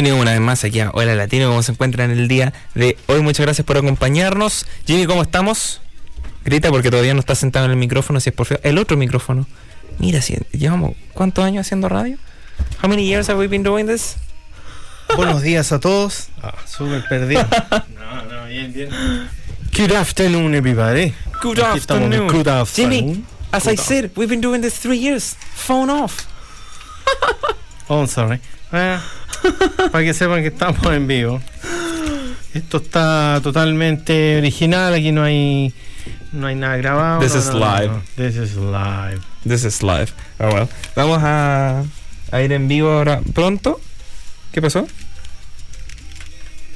Bienvenido una vez más aquí a Hola Latino, ¿cómo se encuentran en el día de hoy? Muchas gracias por acompañarnos. Jimmy, ¿cómo estamos? Grita porque todavía no está sentado en el micrófono, si es por feo. El otro micrófono. Mira, si llevamos ¿cuántos años haciendo radio? How many years have we been doing this? Buenos días a todos. Ah, súper perdido. no, no, bien, bien. Good afternoon, everybody. Good Aquí estamos en afternoon. Good afternoon. Jimmy, as I said, we've been doing this three years. Phone off. Oh, sorry. Eh, para que sepan que estamos en vivo. Esto está totalmente original. Aquí no hay, no hay nada grabado. This no, is no, live. no. This is live. This is live. Oh well. Vamos a, a ir en vivo ahora pronto. ¿Qué pasó?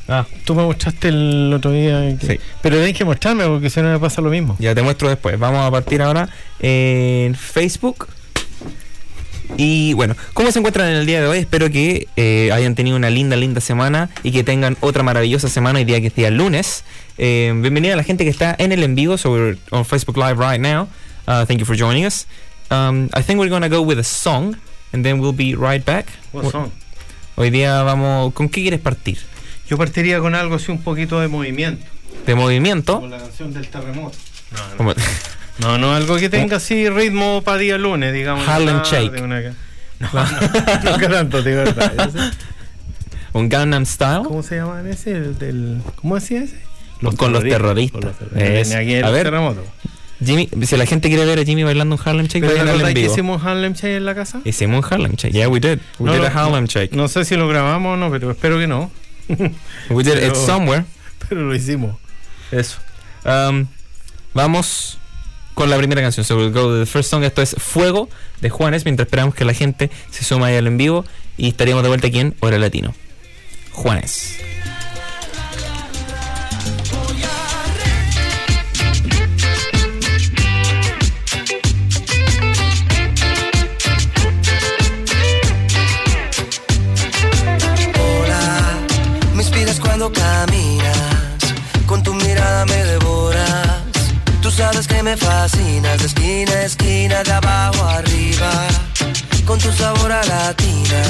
Ah, Tú me mostraste el otro día. que- Sí. Pero tenés que mostrarme porque si no me pasa lo mismo. Ya te muestro después. Vamos a partir ahora en Facebook. Y bueno, ¿cómo se encuentran en el día de hoy? Espero que eh, hayan tenido una linda, linda semana y que tengan otra maravillosa semana hoy día que es día lunes. Eh, bienvenida a la gente que está en el en vivo sobre on Facebook Live right now. Uh, thank you for joining us. Um, I think we're gonna go with a song and then we'll be right back. What song? Hoy día vamos. ¿Con qué quieres partir? Yo partiría con algo así un poquito de movimiento. ¿De movimiento? Como la canción del terremoto. No, no. No, no, algo que tenga así ritmo para día lunes, digamos. Harlem Shake. una No, no, no que tanto, de verdad. ¿Un Gangnam Style? ¿Cómo se llama ese? El del, ¿Cómo decía ese? Con los terroristas. Con los terroristas. Es- a ver. terremoto. Jimmy, si la gente quiere ver a Jimmy bailando un Harlem Shake, ¿Pero te vayan al en vivo. hicimos Harlem Shake en la casa? Hicimos un Harlem Shake. Yeah, we did. We No, did no, a Harlem Shake. No sé si lo grabamos o no, pero espero que no. We did it pero- somewhere. Pero lo hicimos. Eso. Um, vamos con la primera canción. So we'll go to the first song. Esto es Fuego de Juanes. Mientras esperamos que la gente se suma ahí al en vivo. Y estaríamos de vuelta aquí en Hora Latino. Juanes. Me fascinas, de esquina a esquina, de abajo arriba, con tu sabor a latina.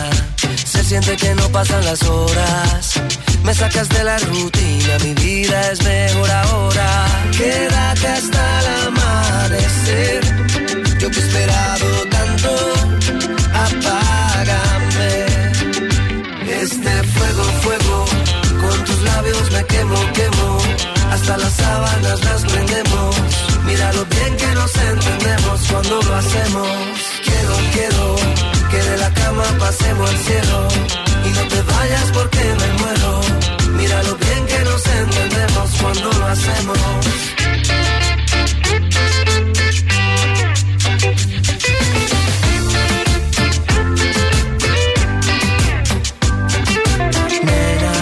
Se siente que no pasan las horas, me sacas de la rutina, mi vida es mejor ahora. Quédate hasta el amanecer, yo que he esperado tanto, apágame. Este fuego, fuego, con tus labios me quemo, quemo. Hasta las sábanas las prendemos. Mira lo bien que nos entendemos cuando lo hacemos. Quiero, quiero que de la cama pasemos al cielo. Y no te vayas porque me muero. Mira lo bien que nos entendemos cuando lo hacemos. Nena,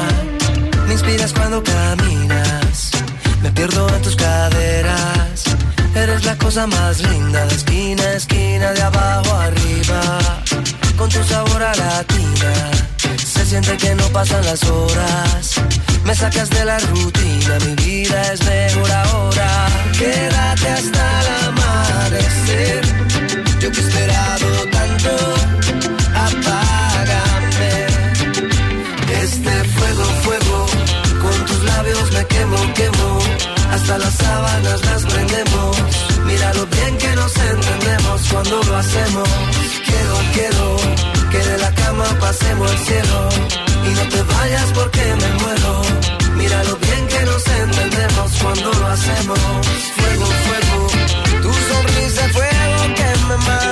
me inspiras cuando caminas, me pierdo en tus la cosa más linda de esquina esquina, de abajo arriba. Con tu sabor a latina, se siente que no pasan las horas. Me sacas de la rutina, mi vida es mejor ahora. Quédate hasta el amanecer. Yo que he esperado tanto, apágame. Este fuego, fuego, con tus labios me quemo, quemo. Hasta las sábanas las prendemos. Mira lo bien que nos entendemos cuando lo hacemos. Quiero, quiero que de la cama pasemos al cielo. Y no te vayas porque me muero. Mira lo bien que nos entendemos cuando lo hacemos. Fuego, fuego, tu sonrisa fuego que me mata.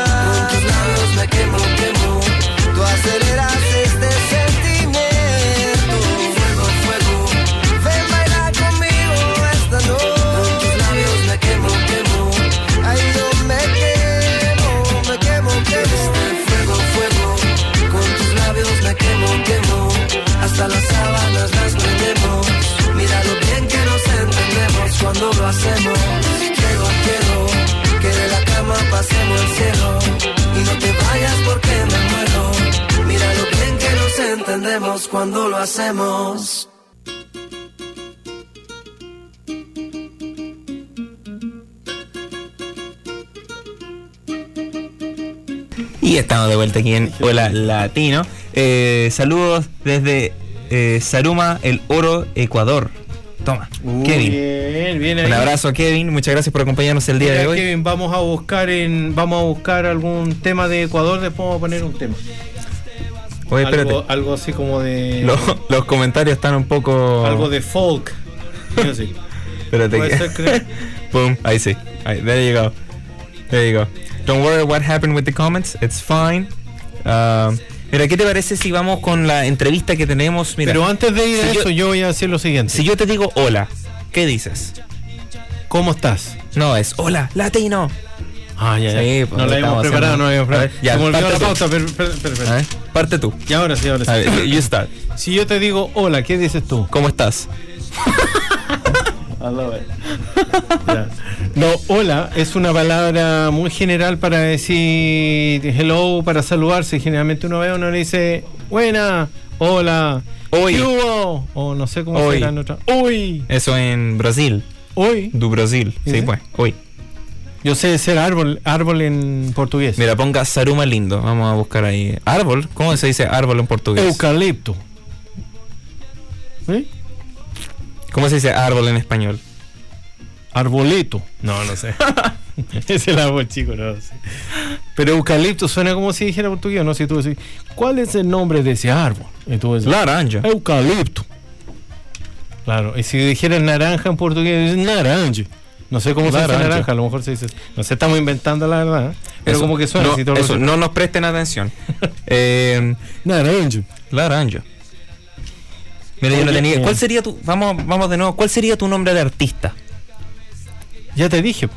Hacemos. Quiero, quiero que de la cama pasemos el cielo. Y no te vayas porque me muero. Mira lo bien que nos entendemos cuando lo hacemos. Y estamos de vuelta aquí en Hola Latino. Eh, saludos desde eh, Saruma, el Oro, Ecuador. Toma, Uh, Kevin. Bien, bien ahí. Un abrazo a Kevin, muchas gracias por acompañarnos el día Mira, de hoy. Kevin, vamos a buscar en vamos a buscar algún tema de Ecuador, después vamos a poner un tema. Oye, espérate. Algo, algo así como de Los, los comentarios están un poco. algo de folk. Espérate. que-. Boom, ahí sí. Ahí, there you go. There you go. Don't worry what happened with the comments. It's fine. Um, mira, ¿qué te parece si vamos con la entrevista que tenemos? Mira, Pero antes de ir a si yo- eso, yo voy a decir lo siguiente. si yo te digo hola, ¿qué dices? ¿Cómo estás? No, es hola, latino. Ah, ya, ya. Sí, pues, no la habíamos preparado, no la habíamos A preparado. ya, Se me olvidó la tú. pauta, pero, pero, pero, pero. A ver, parte tú. Y ahora sí, ahora sí. A ver, you start. Si yo te digo hola, ¿qué dices tú? ¿Cómo estás? No, hola es una palabra muy general para decir hello, para saludarse. Generalmente uno ve, uno le dice buena, hola, Oi. ¿qué hubo? O no sé cómo Oi. será en otra. Uy, Eso en Brasil. hoy. Do Brasil. Sí, ¿Sí? pues. Hoy. Yo sé ser árbol, árbol en portugués. Mira, ponga Saruma lindo. Vamos a buscar ahí. Árbol. ¿Cómo se dice árbol en portugués? Eucalipto. ¿Sí? ¿Cómo se dice árbol en español? Arboleto. No, no sé. es el árbol chico, no sé. Pero eucalipto suena como si dijera portugués, ¿no? Si tú decís, ¿cuál es el nombre de ese árbol? Y tú decís, Laranja. Eucalipto. Claro, y si dijera naranja en portugués, es naranja. No sé cómo se dice Naranja. naranja, a lo mejor se dice. No sé, estamos inventando la verdad. ¿eh? Pero Eso, como que suena no, así todo lo eso, sé. no nos presten atención. eh, Naranja. laranja. Mira, yo no tenía. eh. ¿Cuál sería tu. Vamos, vamos de nuevo. ¿Cuál sería tu nombre de artista? Ya te dije.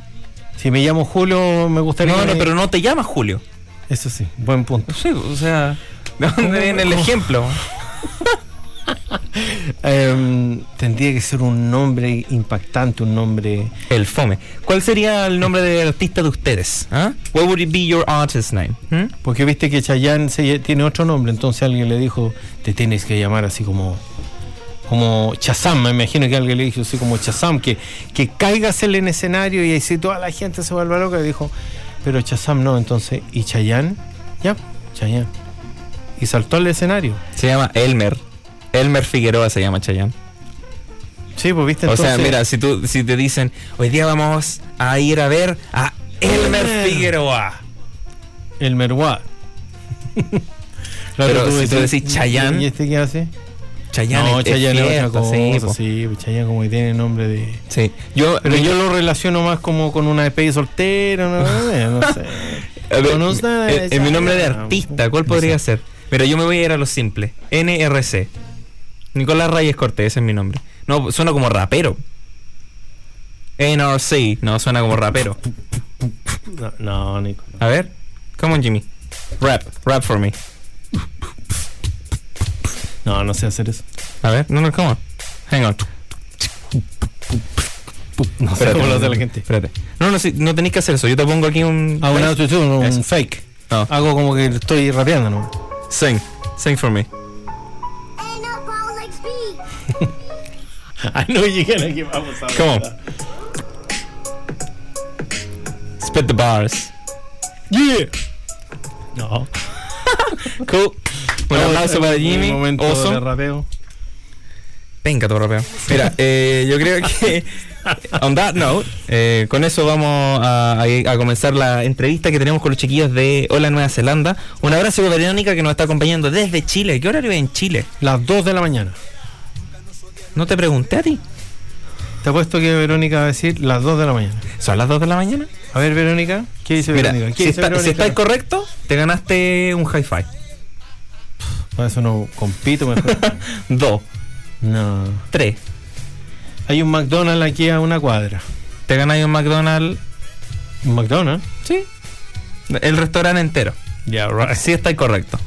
Si me llamo Julio, me gustaría. No, no, pero no te llamas Julio. Eso sí, buen punto. Sí, o sea. ¿De dónde viene el ejemplo? Em, tendría que ser un nombre impactante, un nombre. El fome. ¿Cuál sería el nombre de artista de ustedes? ¿Ah? What would it be your artist name? ¿Mm? Porque viste que Chayanne se- tiene otro nombre, entonces alguien le dijo, te tienes que llamar así como. Como Chazam, me imagino que alguien le dijo así como Chazam, que, que caigas en el escenario y así toda la gente se vuelve loca. Y dijo, pero Chazam no, entonces, ¿y Chayanne? Ya, Chayanne. Y saltó al escenario. Se llama Elmer. Elmer Figueroa se llama Chayanne. Sí, pues viste O entonces. sea, mira, si tú si te dicen, hoy día vamos a ir a ver a Elmer Elmer. Figueroa. El Merwad. Pero si tú decís Chayanne, ¿Y este qué hace? Chayanne no, Chayanne es fiesta, otra cosa. sí, Sí, Chayanne como que tiene nombre de. Sí. Yo, Pero yo lo relaciono más como con una despedida soltera, no, no sé. ver, con una- en- en mi nombre de artista, ¿cuál No podría sé. ser? Mira, yo me voy a ir a lo simple. NRC. Nicolás Reyes Cortés, ese es mi nombre. No, suena como rapero. NRC, no, suena como rapero. No, no, Nico. A ver, come on Jimmy. Rap, rap for me. No, no sé hacer eso. A ver, no, no, come on. Hang on. No sé cómo lo hace la gente. Espérate. No, no, sí, no tenéis que hacer eso. Yo te pongo aquí un. Ah, un autotune, un Eso. fake. No. Hago como que estoy rapeando, ¿no? Sing. Sing for me. Ain't no ball like speed. Ay, no llegan aquí, vamos a ver. Come on. Spit the bars. Yeah. No. Cool. Un aplauso para un Jimmy. momento Oso. de rapeo. Venga, tu rapeo. Mira, eh, yo creo que. On that note, eh, con eso vamos a, a- a comenzar la entrevista que tenemos con los chiquillos de Hola Nueva Zelanda. Un abrazo para Verónica que nos está acompañando desde Chile. ¿Qué horario es en Chile? Las 2 de la mañana. No te pregunté a ti. Te apuesto que Verónica va a decir las 2 de la mañana. ¿Son las 2 de la mañana? A ver, Verónica. ¿Qué dice Mira, Verónica? ¿Qué si, dice está, si Verónica? estáis correcto, te ganaste un hi-fi. Para eso no compito mejor. Dos, no. tres. Hay un McDonald's aquí a una cuadra. Te ganáis un McDonald's. ¿Un McDonald's? Sí. El restaurante entero. Ya, right. Sí, estáis correcto.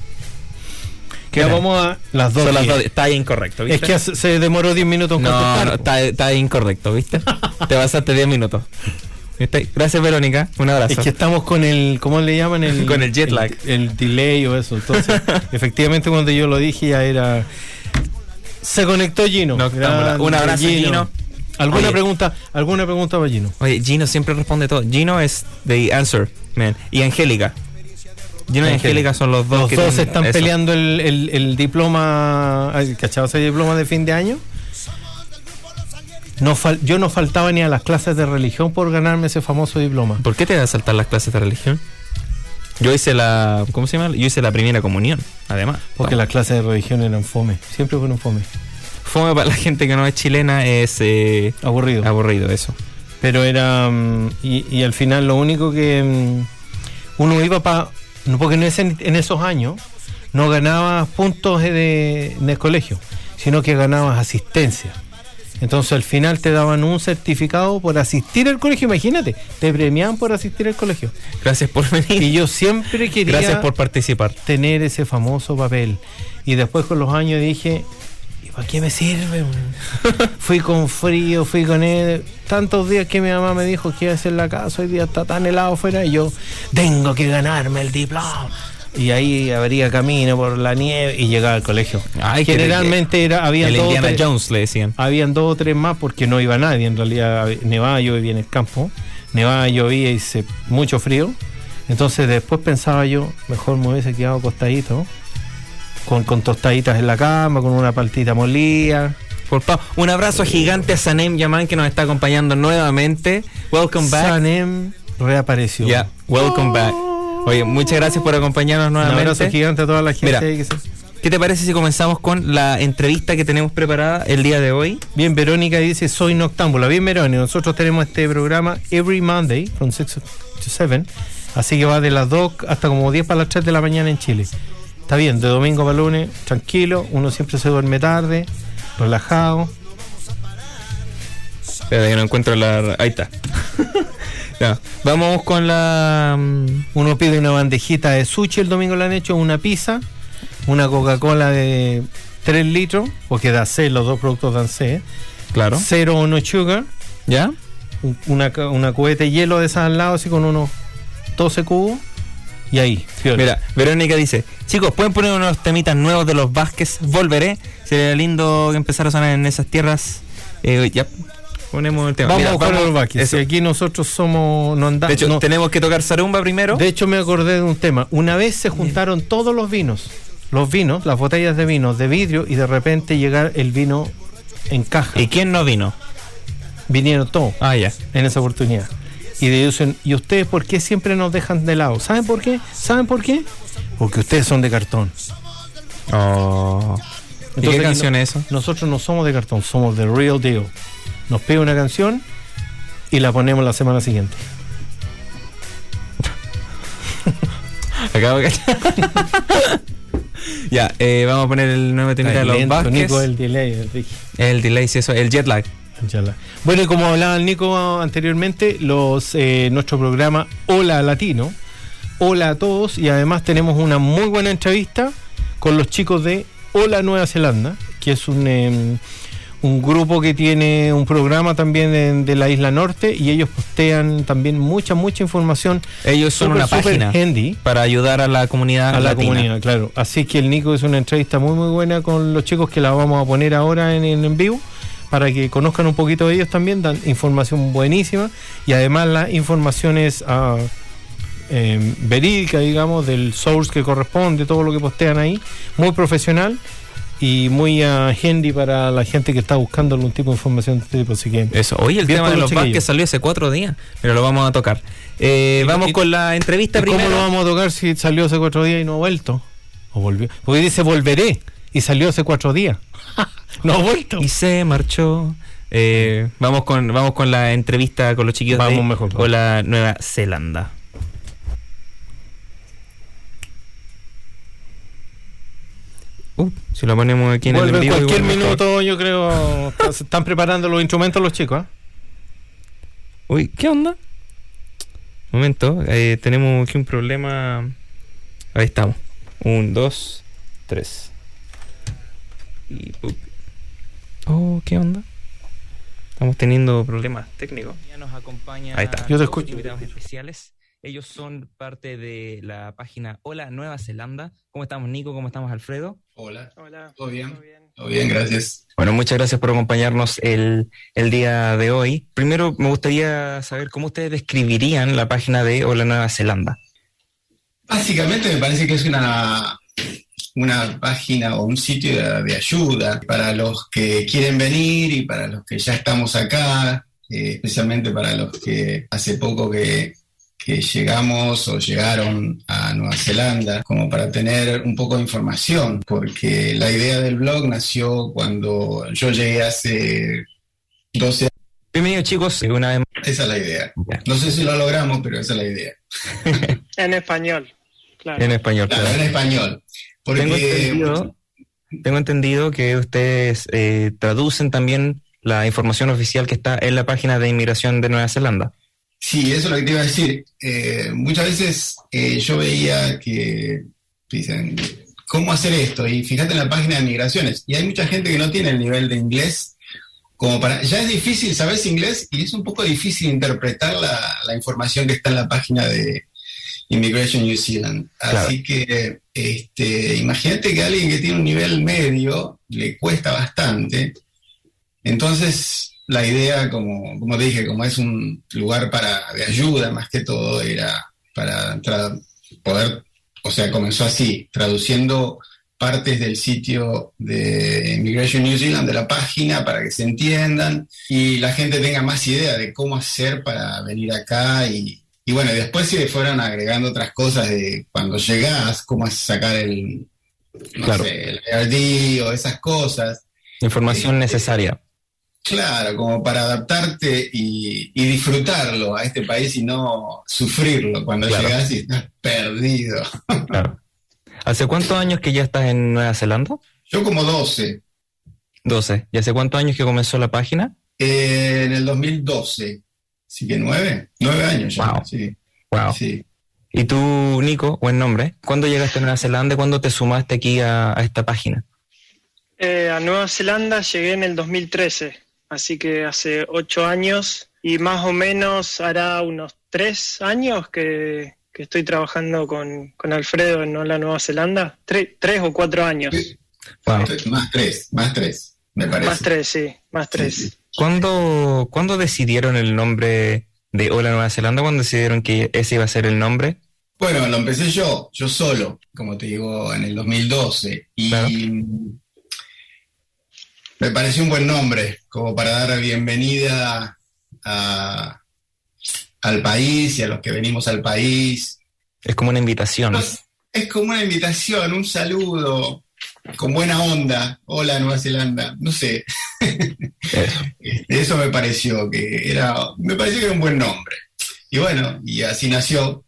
¿Qué Ya hora? vamos a las dos. Las dos- Está incorrecto, Es que se demoró 10 minutos en no, contestar. no, está, está incorrecto, ¿viste? Te pasaste 10 minutos. ¿Viste? Gracias, Verónica. Un abrazo. Es que estamos con el, ¿cómo le llaman? El, Con el jet lag. El, el delay o eso. Entonces, efectivamente, cuando yo lo dije ya era. Se conectó Gino. No, un abrazo, Gino. ¿Alguna Oye. pregunta? ¿Alguna pregunta para Gino? Oye, Gino siempre responde todo. Gino es The Answer, man. Y Angélica. Gino y Angélica son los dos Los que dos están eso. peleando el, el, el diploma. ¿Cachado ese diploma de fin de año? No fal- yo no faltaba ni a las clases de religión por ganarme ese famoso diploma. ¿Por qué te vas a saltar las clases de religión? Yo hice la. ¿Cómo se llama? Yo hice la primera comunión, además. Porque las clases de religión eran fome. Siempre fueron fome. Fome para la gente que no es chilena es eh, Aburrido. aburrido eso. Pero era. mm, y, y al final lo único que. mm, uno iba para. Porque en, ese- en esos años no ganabas puntos de, en el colegio, sino que ganabas asistencia. Entonces al final te daban un certificado por asistir al colegio. Imagínate, te premiaban por asistir al colegio. Gracias por venir. Y yo siempre quería Gracias por participar. tener ese famoso papel. Y después con los años dije, ¿y para qué me sirve? fui con frío, fui con él. Tantos días que mi mamá me dijo que iba a hacer la casa, hoy día está tan helado afuera, y yo tengo que ganarme el diploma. Y ahí abría camino por la nieve y llegaba al colegio. Ay, Generalmente era, había El dos, o Indiana tres- Jones le decían. habían dos o tres más porque no iba nadie. En realidad nevaba, yo vivía en el campo. Nevaba, llovía y hice mucho frío. Entonces después pensaba yo, mejor me hubiese quedado acostadito. Con, con tostaditas en la cama, con una paltita molida. Por Un abrazo gigante a Sanem Yaman que nos está acompañando nuevamente. Welcome back. Sanem reapareció. Ya, welcome back. Oye, muchas gracias por acompañarnos Un abrazo nuevamente. gigante a toda la gente. Mira. ¿Qué te parece si comenzamos con la entrevista que tenemos preparada el día de hoy? Bien, Verónica dice, soy noctámbula. Bien, Verónica, nosotros tenemos este programa every Monday, from 6 to 7. Así que va de las 2 hasta como 10 para las 3 de la mañana en Chile. Está bien, de domingo para lunes, tranquilo. Uno siempre se duerme tarde, relajado. Espera, que no encuentro la... Ahí está. Ya, Vamos con la... mm, Uno pide una bandejita de sushi, el domingo le han hecho una pizza, una Coca-Cola de 3 litros, porque da C, los dos productos dan C. Claro. Cero o no sugar, ¿Ya? un- una, una cubeta de hielo de esas al lado, así con unos 12 cubos. Y ahí. Mira, Verónica dice, chicos, ¿pueden poner unos temitas nuevos de los Vázquez? Volveré. Sería lindo empezar a sonar en esas tierras. Eh, ya, ponemos el tema. Vamos Mira, a buscar a eso. Si aquí nosotros somos. No anda- De hecho, no- tenemos que tocar Sarumba primero. de hecho, me acordé de un tema. Una vez se juntaron todos los vinos. Los vinos, las botellas de vino de vidrio, y de repente llegar el vino en caja. ¿Y quién no vino? Vinieron todos Ah, ya. en esa oportunidad. Y de dicen, ¿y ustedes por qué siempre nos dejan de lado? ¿Saben por qué? ¿Saben por qué? Porque ustedes son de cartón. Oh. ¿Y Entonces, qué canción no- es eso? Nosotros no somos de cartón, somos de real deal. Nos pide una canción y la ponemos la semana siguiente. Acabo de ya, eh, vamos a poner el nuevo temita de los Vázquez. Nico, el delay, el. El delay, sí, eso, el jet lag. Bueno, y como hablaba el Nico anteriormente, los eh, nuestro programa Hola Latino. Hola a todos y además tenemos una muy buena entrevista con los chicos de Hola Nueva Zelanda, que es un, em, un grupo que tiene un programa también de la isla norte y ellos postean también mucha, mucha información Ellos son una página handy para ayudar a la comunidad a la latina. comunidad, claro. Así que el Nico es una entrevista muy muy buena con los chicos que la vamos a poner ahora en, en, en vivo para que conozcan un poquito de ellos también, dan información buenísima y además la información es ah, eh, verídica, digamos, del source que corresponde, todo lo que postean ahí, muy profesional y muy ah, handy para la gente que está buscando algún tipo de información de este tipo. Así que Eso, hoy el tema de los chiquillos. salió hace cuatro días, pero lo vamos a tocar. Eh, ¿Y- vamos y- con la entrevista ¿Y ¿Cómo primero. lo vamos a tocar si salió hace cuatro días y no ha vuelto? ¿O volvió? Porque dice volveré y salió hace cuatro días. no ha vuelto. Y se marchó. Eh, vamos con vamos con la entrevista con los chiquillos Vamos de mejor. Hola Nueva Zelanda. Uh, si lo ponemos aquí en el Vuelve en en vivo, cualquier igual mejor. minuto, yo creo. se están preparando los instrumentos los chicos. ¿ah? Uy, ¿qué onda? Momento, tenemos aquí un problema. Ahí estamos. Un, dos, tres. Y, oh, ¿qué onda? Estamos teniendo problemas técnicos. Ya nos acompaña Ahí está. Yo te escucho. invitados especiales. Ellos son parte de la página Hola Nueva Zelanda. ¿Cómo estamos, Nico? ¿Cómo estamos, Alfredo? Hola, Hola. ¿todo bien? Todo bien, gracias. Bueno, muchas gracias por acompañarnos el, el día de hoy. Primero, me gustaría saber cómo ustedes describirían la página de Hola Nueva Zelanda. Básicamente me parece que es una, una página o un sitio de, de ayuda para los que quieren venir y para los que ya estamos acá, eh, especialmente para los que hace poco que, que llegamos o llegaron a Nueva Zelanda, como para tener un poco de información, porque la idea del blog nació cuando yo llegué hace 12 años. Bienvenidos, chicos. Una vez más. Esa es la idea. No sé si lo logramos, pero esa es la idea. En español, claro. En español. Claro, claro. en español. Porque Tengo entendido, tengo entendido que ustedes eh, traducen también la información oficial que está en la página de inmigración de Nueva Zelanda. Sí, eso es lo que te iba a decir. Eh, muchas veces eh, yo veía que dicen, ¿cómo hacer esto? Y fíjate en la página de migraciones. Y hay mucha gente que no tiene el nivel de inglés como para... Ya es difícil, sabes inglés y es un poco difícil interpretar la, la información que está en la página de Immigration New Zealand. Claro. Así que este, imagínate que a alguien que tiene un nivel medio le cuesta bastante. Entonces, la idea, como, como te dije, como es un lugar para, de ayuda más que todo, era para tra- poder, o sea, comenzó así, traduciendo partes del sitio de Immigration New Zealand, de la página, para que se entiendan y la gente tenga más idea de cómo hacer para venir acá y, y bueno, después se fueron agregando otras cosas de cuando llegás, cómo sacar el, no Claro. sé, el IRD o esas cosas. Información Sí. necesaria. Claro, como para adaptarte y, y disfrutarlo a este país y no sufrirlo cuando Claro. llegas y estás perdido. Claro. ¿Hace cuántos años que ya estás en Nueva Zelanda? Yo como 12, 12. ¿Y hace cuántos años que comenzó la página? eh, en el 2012, así que nueve, nueve años ya. Wow. Sí, Wow. sí. ¿Y tú, Nico, buen nombre? ¿Cuándo llegaste a Nueva Zelanda y cuándo te sumaste aquí a, a esta página? Eh, a Nueva Zelanda llegué en el 2013, así que hace ocho años y más o menos hará unos tres años que, que estoy trabajando con, con Alfredo en Hola Nueva Zelanda. Tre- tres o cuatro años. Wow. Más tres, más tres, me parece. Más tres, sí, más tres. Sí, sí. ¿Cuándo, ¿Cuándo decidieron el nombre de Hola Nueva Zelanda? ¿Cuándo decidieron que ese iba a ser el nombre? Bueno, lo empecé yo, yo solo, como te digo, en el 2012. Y Claro. Me pareció un buen nombre, como para dar bienvenida a- al país y a los que venimos al país. Es como una invitación. Es como una invitación, un saludo, con buena onda. Hola, Nueva Zelanda. No sé, Eso. Este, Eso me pareció que era, me pareció que era un buen nombre. Y bueno, y así nació,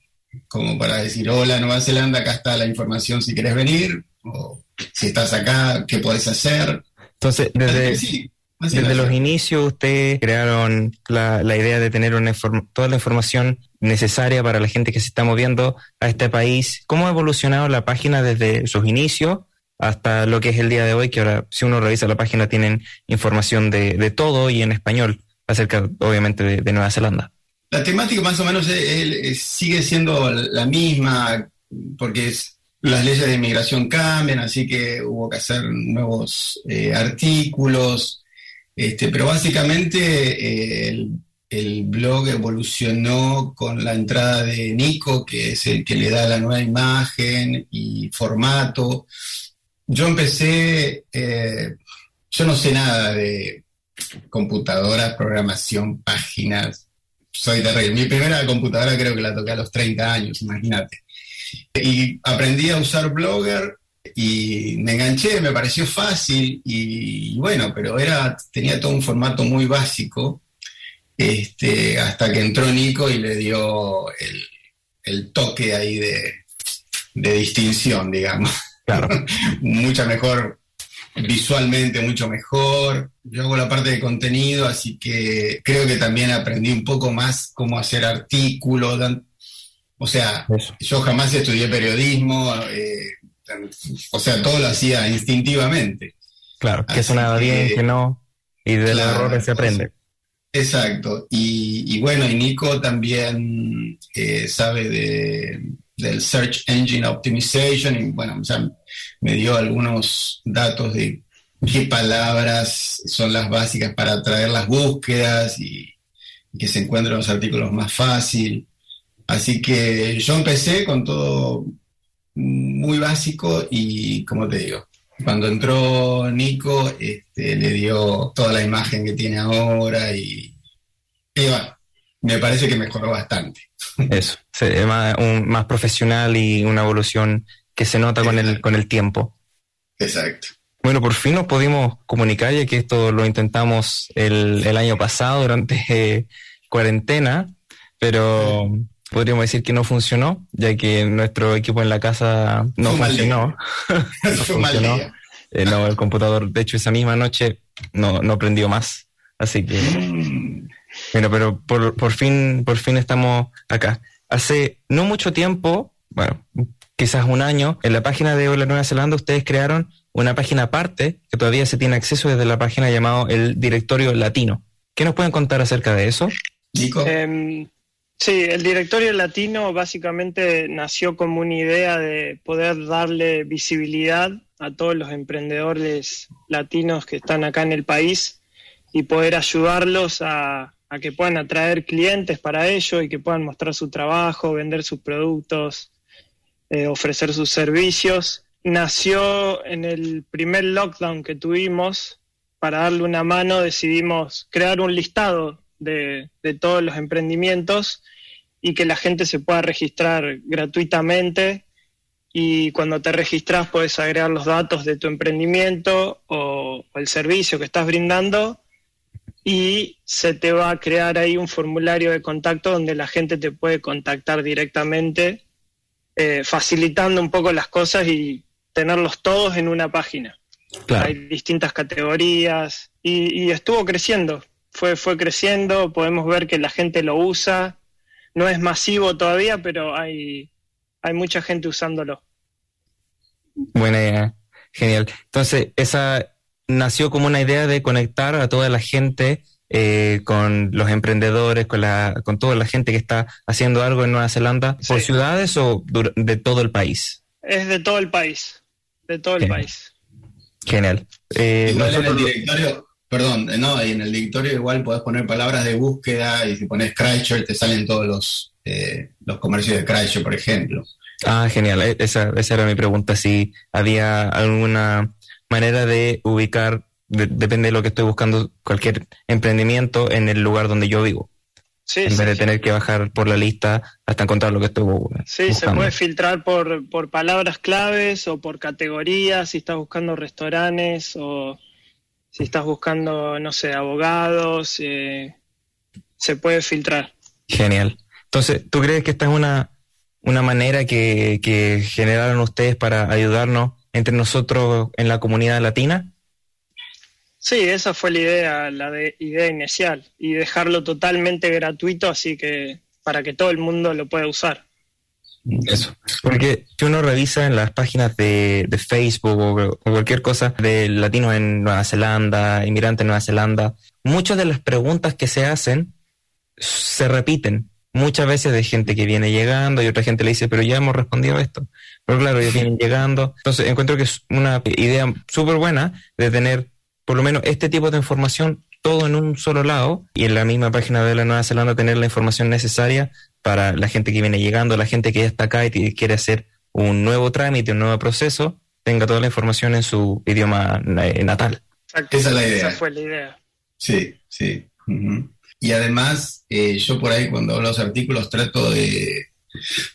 como para decir, hola Nueva Zelanda, acá está la información si querés venir, o si estás acá, qué podés hacer. Entonces, desde, Sí, así desde nació. los inicios ustedes crearon la, la idea de tener una toda la información necesaria para la gente que se está moviendo a este país. ¿Cómo ha evolucionado la página desde sus inicios hasta lo que es el día de hoy? Que ahora, si uno revisa la página, tienen información de, de todo y en español acerca, obviamente, de, de Nueva Zelanda. La temática más o menos eh, sigue siendo la misma, porque es- las leyes de inmigración cambian, así que hubo que hacer nuevos eh, artículos, este, pero básicamente eh, el, blog evolucionó con la entrada de Nico, que es el que le da la nueva imagen y formato. Yo empecé, eh, yo no sé nada de computadoras, programación, páginas, soy terrible. Mi primera computadora creo que la toqué a los 30 años, imagínate. Y aprendí a usar Blogger y me enganché, me pareció fácil y, bueno, pero era, tenía todo un formato muy básico este, hasta que entró Nico y le dio el, el toque ahí de, de distinción, digamos. Claro. Mucha mejor visualmente mucho mejor. Yo hago la parte de contenido, así que creo que también aprendí un poco más cómo hacer artículos. O sea, Eso. yo jamás estudié periodismo, eh, o sea, todo lo hacía instintivamente. Claro, que sonaba bien, que- no. Y de los Claro, errores se aprende. Exacto. Y, y bueno, y Nico también eh, sabe de, del Search Engine Optimization y bueno, ya me dio algunos datos de qué palabras son las básicas para atraer las búsquedas y, y que se encuentren los artículos más fácil. Así que yo empecé con todo muy básico y como te digo, cuando entró Nico, este, le dio toda la imagen que tiene ahora y, y bueno, me parece que mejoró bastante. Eso, sí, es más, un- más profesional y una evolución que se nota con el, con el tiempo. Exacto. Bueno, por fin nos pudimos comunicar, ya que esto lo intentamos el, el año pasado durante eh, cuarentena, pero podríamos decir que no funcionó, ya que nuestro equipo en la casa no Fue funcionó. Mal funcionó. Eh, no, el computador, de hecho, esa misma noche no, no prendió más. Así que, Mm, bueno, pero por, por fin, por fin estamos acá. Hace no mucho tiempo, bueno, quizás un año, en la página de Hola Nueva Zelanda ustedes crearon una página aparte que todavía se tiene acceso desde la página llamado el Directorio Latino. ¿Qué nos pueden contar acerca de eso? Nico, Em, sí, el directorio latino básicamente nació como una idea de poder darle visibilidad a todos los emprendedores latinos que están acá en el país y poder ayudarlos a, que puedan atraer clientes para ello y que puedan mostrar su trabajo, vender sus productos, eh, ofrecer sus servicios. Nació en el primer lockdown que tuvimos, para darle una mano decidimos crear un listado de, de todos los emprendimientos y que la gente se pueda registrar gratuitamente. Y cuando te registras puedes agregar los datos de tu emprendimiento o, o el servicio que estás brindando y se te va a crear ahí un formulario de contacto donde la gente te puede contactar directamente, eh, facilitando un poco las cosas y tenerlos todos en una página. Hay distintas categorías y, y estuvo creciendo, fue, fue creciendo, podemos ver que la gente lo usa, no es masivo todavía, pero hay, hay mucha gente usándolo. Buena idea. Genial. Entonces, esa nació como una idea de conectar a toda la gente eh, con los emprendedores, con, la, con toda la gente que está haciendo algo en Nueva Zelanda, por Sí. ciudades o de todo el país. Es de todo el país, de todo el país. Genial. Eh, igual en el nosotros- directorio, perdón, eh, no, y en el directorio igual podés poner palabras de búsqueda y si pones Chrysler te salen todos los, eh, los comercios de Chrysler, por ejemplo. Ah, genial. Eh, Esa, esa era mi pregunta. Si había alguna manera de ubicar, de- depende de lo que estoy buscando, cualquier emprendimiento en el lugar donde yo vivo. Sí, en sí, vez de sí. tener que bajar por la lista hasta encontrar lo que estoy bu- Sí, se buscando. puede filtrar por, por palabras claves o por categorías, si estás buscando restaurantes o si estás buscando, no sé, abogados, eh, se puede filtrar. Genial. Entonces, ¿tú crees que esta es una, una manera que, que generaron ustedes para ayudarnos entre nosotros en la comunidad latina? Sí, esa fue la idea, la de, idea inicial, y dejarlo totalmente gratuito, así que para que todo el mundo lo pueda usar. Eso. Porque si uno revisa en las páginas de, Facebook o, cualquier cosa de latinos en Nueva Zelanda, inmigrantes en Nueva Zelanda, muchas de las preguntas que se hacen se repiten. Muchas veces de gente que viene llegando y otra gente le dice, pero ya hemos respondido esto. Pero claro, ellos vienen llegando. Entonces encuentro que es una idea súper buena de tener por lo menos este tipo de información todo en un solo lado y en la misma página de la Nueva Zelanda tener la información necesaria para la gente que viene llegando, la gente que ya está acá y que quiere hacer un nuevo trámite, un nuevo proceso, tenga toda la información en su idioma eh, natal. Exacto. Esa es la idea. Esa fue la idea. Sí, sí. Y además, eh, yo por ahí cuando hablo los artículos trato de...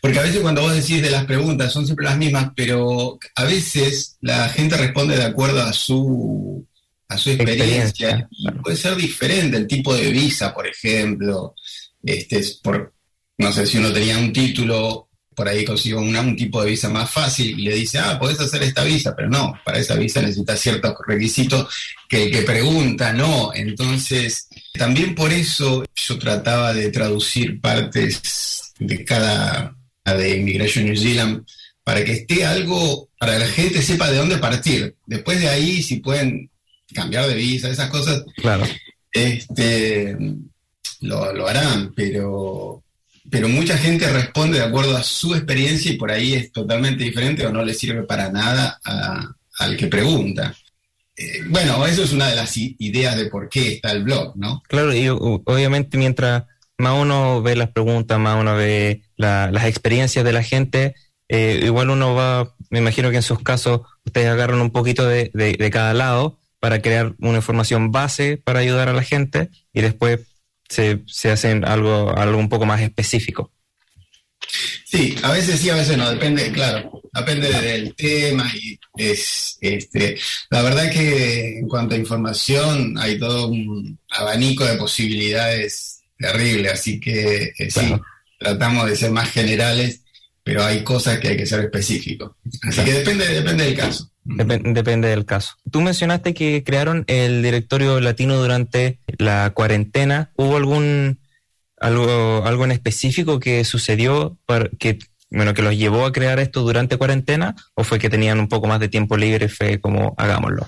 Porque a veces cuando vos decís de las preguntas son siempre las mismas, pero a veces la gente responde de acuerdo a su, a su experiencia. Experiencia, y claro. puede ser diferente el tipo de visa, por ejemplo. Este, es por, no sé si uno tenía un título, por ahí consiguió un tipo de visa más fácil y le dice, ah, podés hacer esta visa, pero no, para esa visa necesitas ciertos requisitos que pregunta no. Entonces, también por eso yo trataba de traducir partes de cada de Immigration New Zealand para que esté algo, para que la gente sepa de dónde partir. Después de ahí, si pueden cambiar de visa, esas cosas, Claro. este, lo, lo harán, pero, pero mucha gente responde de acuerdo a su experiencia y por ahí es totalmente diferente o no le sirve para nada al que pregunta. Eh, bueno, eso es una de las ideas de por qué está el blog, ¿no? Claro, y obviamente mientras más uno ve las preguntas, más uno ve la- las experiencias de la gente, eh, igual uno va, me imagino que en sus casos ustedes agarran un poquito de cada lado para crear una información base para ayudar a la gente y después se, se hacen algo, algo un poco más específico. Sí, a veces sí, a veces no, depende, claro, depende del tema y es, este, la verdad que en cuanto a información hay todo un abanico de posibilidades terrible, así que eh, sí, tratamos de ser más generales, pero hay cosas que hay que ser específicos. Así que depende, depende del caso. Depen- depende del caso. Tú mencionaste que crearon el directorio latino durante la cuarentena. ¿Hubo algún algo, algo en específico que sucedió para que bueno que los llevó a crear esto durante cuarentena o fue que tenían un poco más de tiempo libre y fue como hagámoslo?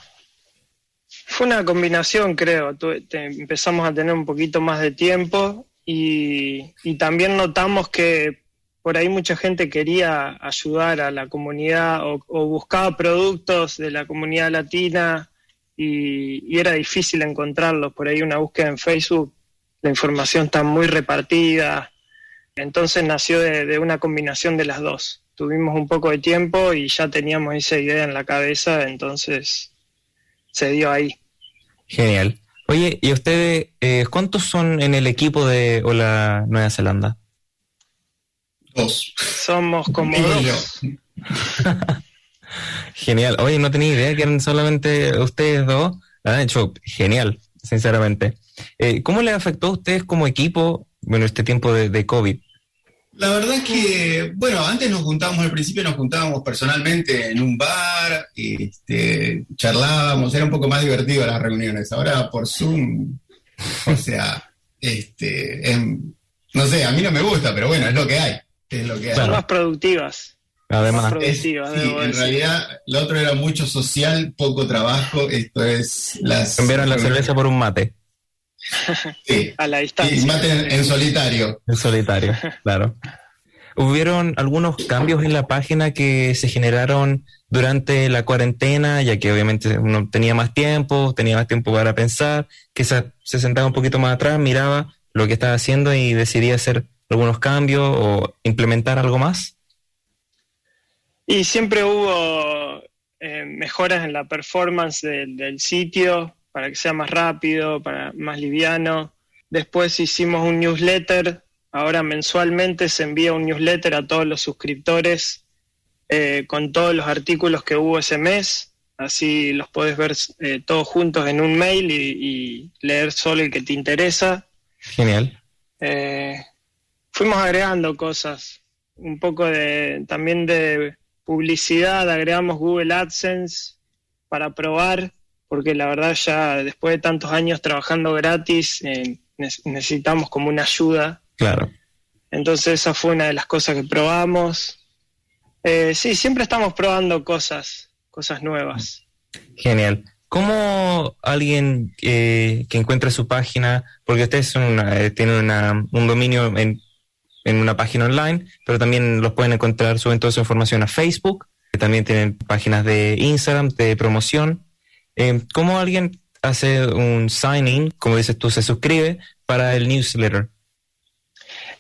Fue una combinación, creo. Te- empezamos a tener un poquito más de tiempo y, y también notamos que por ahí mucha gente quería ayudar a la comunidad o, buscaba productos de la comunidad latina y, era difícil encontrarlos. Por ahí una búsqueda en Facebook, la información está muy repartida. Entonces nació de, de una combinación de las dos. Tuvimos un poco de tiempo y ya teníamos esa idea en la cabeza, entonces se dio ahí. Genial. Oye, ¿y ustedes eh, cuántos son en el equipo de Hola Nueva Zelanda? Dos. Somos como Digo dos. yo. Genial. Oye, no tenía idea que eran solamente ustedes dos. La han hecho genial, sinceramente. Eh, ¿Cómo les afectó a ustedes como equipo, bueno, este tiempo de, de COVID? La verdad es que, bueno, antes nos juntábamos, al principio nos juntábamos personalmente en un bar, este, charlábamos, era un poco más divertido las reuniones. Ahora por Zoom, o sea, este, em, no sé, a mí no me gusta, pero bueno, es lo que hay, es lo que hay. Son más productivas. Además, Es- sí, en realidad, lo otro era mucho social, poco trabajo, esto es las... cambiaron la cerveza por un mate, Sí, A la y distancia. mate en, en solitario. en solitario, claro. ¿Hubieron algunos cambios en la página que se generaron durante la cuarentena, ya que obviamente uno tenía más tiempo, tenía más tiempo para pensar, que se, se sentaba un poquito más atrás, miraba lo que estaba haciendo y decidía hacer algunos cambios o implementar algo más? Y siempre hubo eh, mejoras en la performance del, del sitio para que sea más rápido, para más liviano. Después hicimos un newsletter. Ahora mensualmente se envía un newsletter a todos los suscriptores eh, con todos los artículos que hubo ese mes. Así los puedes ver eh, todos juntos en un mail y, y leer solo el que te interesa. Genial. Eh, fuimos agregando cosas, un poco de también de publicidad, agregamos Google AdSense para probar, porque la verdad ya después de tantos años trabajando gratis eh, ne- necesitamos como una ayuda. Claro. Entonces esa fue una de las cosas que probamos. Eh, sí, siempre estamos probando cosas, cosas nuevas. Genial. ¿Cómo alguien eh, que encuentre su página, porque ustedes son una- eh, tienen una- un dominio en, en una página online, pero también los pueden encontrar, suben toda su información a Facebook, que también tienen páginas de Instagram, de promoción. Eh, ¿Cómo alguien hace un sign-in, como dices tú, se suscribe para el newsletter?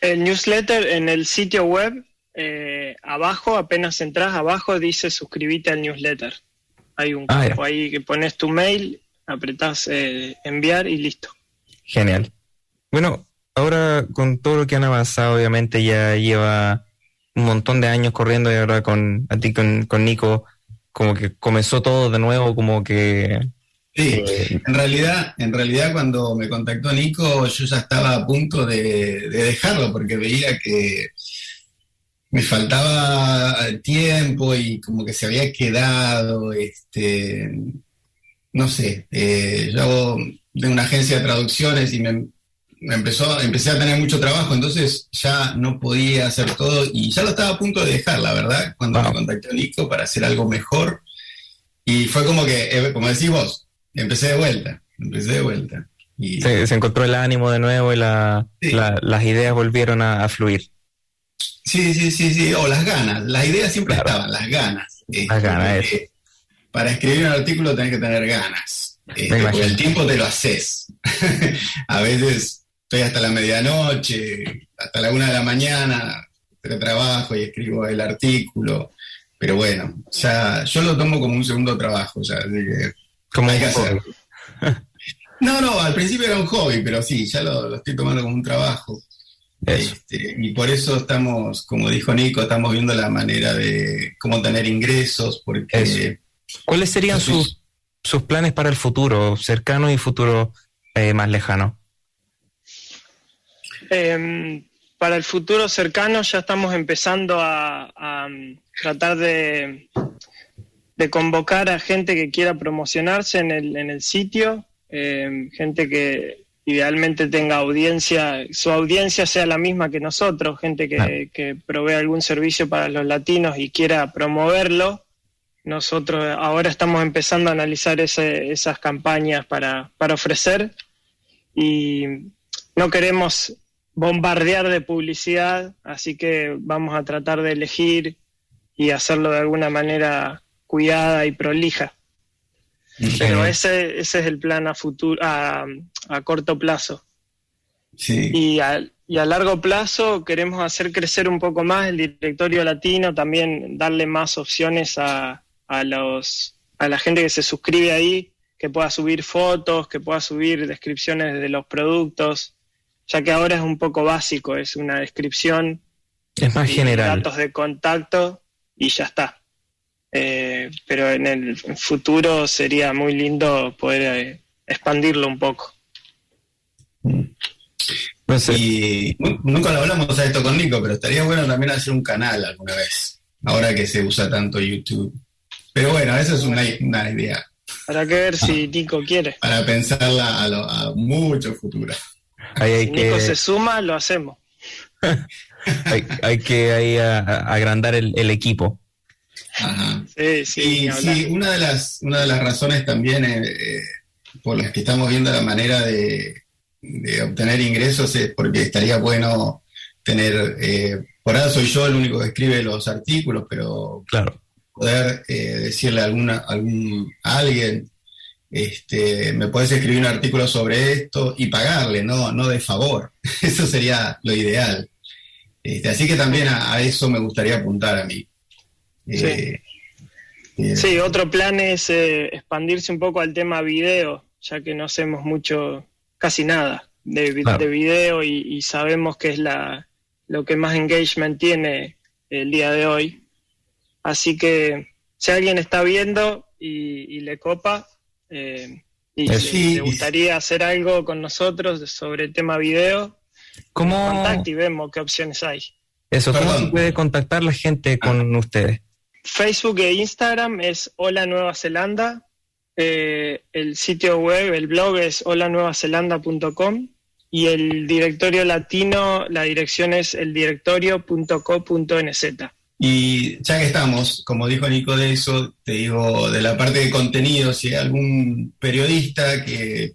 El newsletter en el sitio web, eh, abajo, apenas entras, abajo dice suscribite al newsletter. Hay un Ah, campo ahí que pones tu mail, apretás eh, enviar y listo. Genial. Bueno, ahora con todo lo que han avanzado, obviamente ya lleva un montón de años corriendo y ahora con a ti con, con Nico, como que comenzó todo de nuevo, como que Sí, eh, en realidad, en realidad cuando me contactó Nico, yo ya estaba a punto de, de dejarlo porque veía que me faltaba tiempo y como que se había quedado, este, no sé, eh, yo hago de una agencia de traducciones y me empezó, empecé a tener mucho trabajo, entonces ya no podía hacer todo y ya lo estaba a punto de dejar, la verdad, cuando Wow. me contactó Nico para hacer algo mejor. Y fue como que, eh, como decís vos, empecé de vuelta, empecé de vuelta. Y, Se, se encontró el ánimo de nuevo y la- Sí. la- las ideas volvieron a, a fluir. Sí, sí, sí, sí, o las ganas, las ideas siempre Claro. estaban, las ganas. Este, Las ganas, porque Para escribir un artículo tenés que tener ganas. Este, el tiempo te lo haces. a veces estoy hasta la medianoche, hasta la una de la mañana, pero trabajo y escribo el artículo. Pero bueno, ya yo lo tomo como un segundo trabajo, ya, así que Como hay que hacerlo. No, no, al principio era un hobby, pero sí, ya lo, lo estoy tomando como un trabajo. Este, y por eso estamos, como dijo Nico, estamos viendo la manera de cómo tener ingresos, porque Eso. ¿Cuáles serían sus, sus planes para el futuro, cercano y futuro eh, más lejano? Eh, para el futuro cercano ya estamos empezando a, a, mm, tratar de, de convocar a gente que quiera promocionarse en el, en el sitio, eh, gente que idealmente tenga audiencia, su audiencia sea la misma que nosotros, gente que, Claro. que provee algún servicio para los latinos y quiera promoverlo. Nosotros ahora estamos empezando a analizar ese- esas campañas para, para ofrecer y no queremos bombardear de publicidad, así que vamos a tratar de elegir y hacerlo de alguna manera cuidada y prolija. Pero ese, ese es el plan a futuro, a, a corto plazo. sí, Y a, y a largo plazo queremos hacer crecer un poco más el directorio latino, también darle más opciones a, a, los, a la gente que se suscribe ahí, que pueda subir fotos, que pueda subir descripciones de los productos, ya que ahora es un poco básico, es una descripción es más general. datos de contacto y ya está. Eh, pero en el futuro sería muy lindo poder eh, expandirlo un poco. No sé, y nu- nunca lo hablamos a esto con Nico, pero estaría bueno también hacer un canal alguna vez, ahora que se usa tanto YouTube. Pero bueno, esa es una, una idea Habrá que ver si Nico quiere. para pensarla a, lo- a mucho futuro. Ahí hay Si Nico se suma, lo hacemos. hay, hay que ahí a- a- agrandar el, el equipo. Ajá. Sí, sí, Y una de las, una de las razones también eh, eh, por las que estamos viendo la manera de, de obtener ingresos es porque estaría bueno tener, eh, por ahora soy yo el único que escribe los artículos, pero Claro. poder eh, decirle a, alguna, algún, a alguien, este, me puedes escribir un artículo sobre esto y pagarle, no, no de favor. Eso sería lo ideal. Este, así que también a, a eso me gustaría apuntar a mí. Eh, eh, Sí, otro plan es eh, expandirse un poco al tema video, ya que no hacemos mucho, casi nada de, vi- Claro. de video y, y sabemos que es la, lo que más engagement tiene el día de hoy. Así que si alguien está viendo y, y le copa eh, y Sí. le gustaría hacer algo con nosotros sobre el tema video, ¿Cómo, contacte y vemos qué opciones hay. eso, ¿cómo Perdón. se puede contactar la gente con ustedes? Facebook e Instagram es Hola Nueva Zelanda. Eh, el sitio web, el blog es holanuevazelanda.com y el directorio latino, la dirección es eldirectorio.co.nz. Y ya que estamos, como dijo Nico de eso, te digo, de la parte de contenido, si hay algún periodista que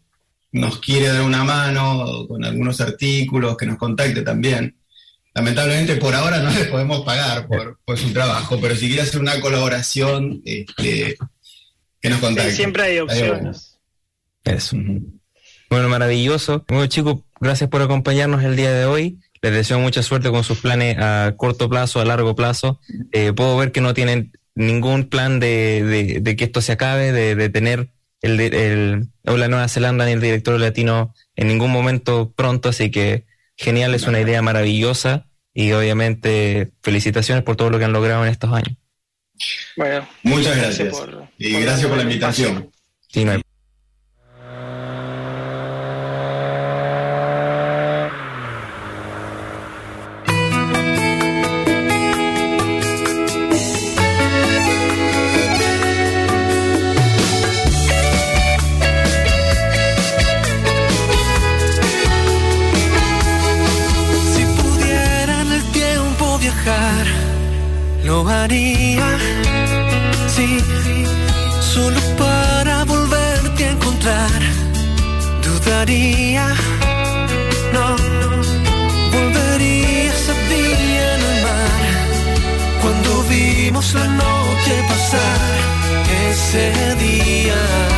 nos quiere dar una mano con algunos artículos, que nos contacte también. Lamentablemente por ahora no le podemos pagar por, por su trabajo, pero si quiere hacer una colaboración, este, que nos contacte. Sí, siempre hay opciones. Eso. Bueno, maravilloso. Bueno, chicos, gracias por acompañarnos el día de hoy. Les deseo mucha suerte con sus planes a corto plazo, a largo plazo. Eh, puedo ver que no tienen ningún plan de, de- de que esto se acabe, de, de tener el, de- el Hola Nueva Zelanda ni el directorio latino en ningún momento pronto, así que genial, es una idea maravillosa y obviamente felicitaciones por todo lo que han logrado en estos años. Bueno, Muchas gracias. por- y por gracias por la invitación. Sí, no hay- dudaría, no, volvería ese día en el mar, cuando vimos la noche pasar, ese día.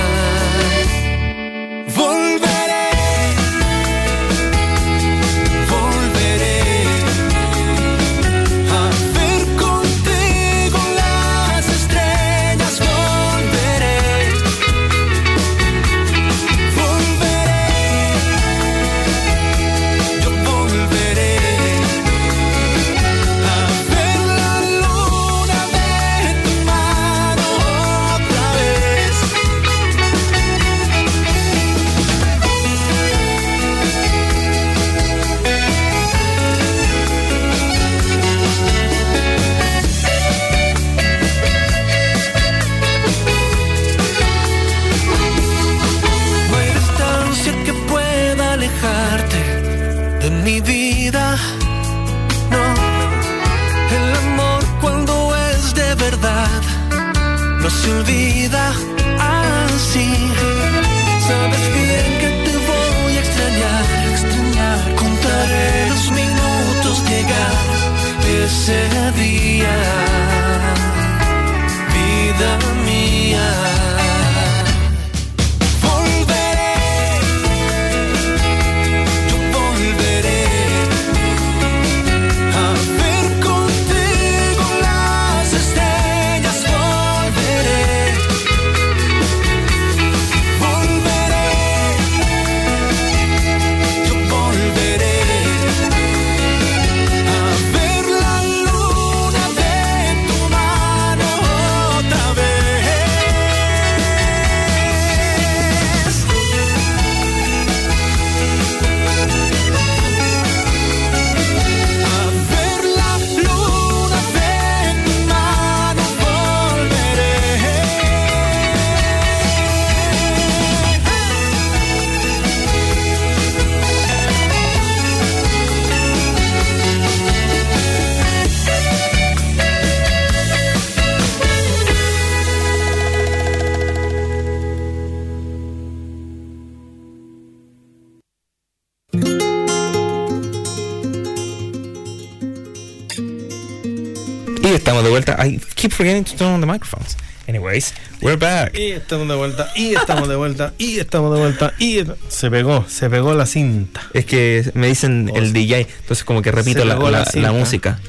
Keep forgetting to turn on the microphones. Anyways, we're back. Y estamos de vuelta, y estamos de vuelta, y estamos de vuelta, y se pegó, se pegó la cinta. Es que me dicen el DJ, entonces como que repito la, la la- música.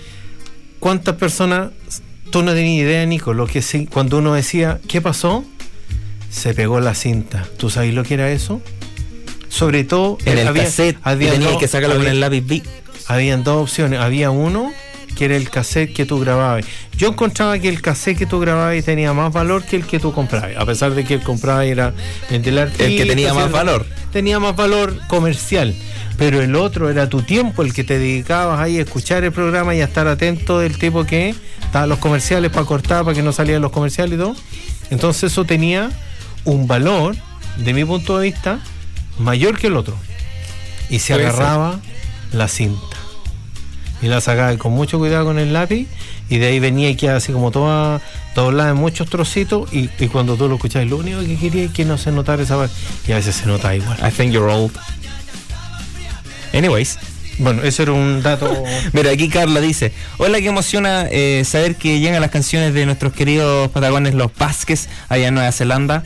¿Cuántas personas, tú no tenías idea, Nico, lo que sí, cuando uno decía, ¿qué pasó? Se pegó la cinta. ¿Tú sabes lo que era eso? Sobre todo, En eh, el había- cassette, había tenías dos- que sacarlo con había- el lápiz B. Habían dos opciones. Había uno que era el cassette que tú grababas. Yo encontraba que el cassette que tú grababas tenía más valor que el que tú comprabas. A pesar de que el comprabas era el del artista. El que tenía más valor. Tenía más valor comercial. Pero el otro era tu tiempo, el que te dedicabas ahí a escuchar el programa y a estar atento del tipo que estaban los comerciales para cortar, para que no salieran los comerciales y todo. Entonces eso tenía un valor, de mi punto de vista, mayor que el otro. Y se ser. agarraba la cinta y la sacaba con mucho cuidado con el lápiz y de ahí venía y quedaba así como toda doblada en muchos trocitos y, y cuando tú lo escuchabas lo único que quería es que no se notara esa parte y a veces se nota igual I think you're old. Anyways, bueno eso era un dato mira, aquí Carla dice: Hola, que emociona eh, saber que llegan las canciones de nuestros queridos patagones, los Vázquez, allá en Nueva Zelanda.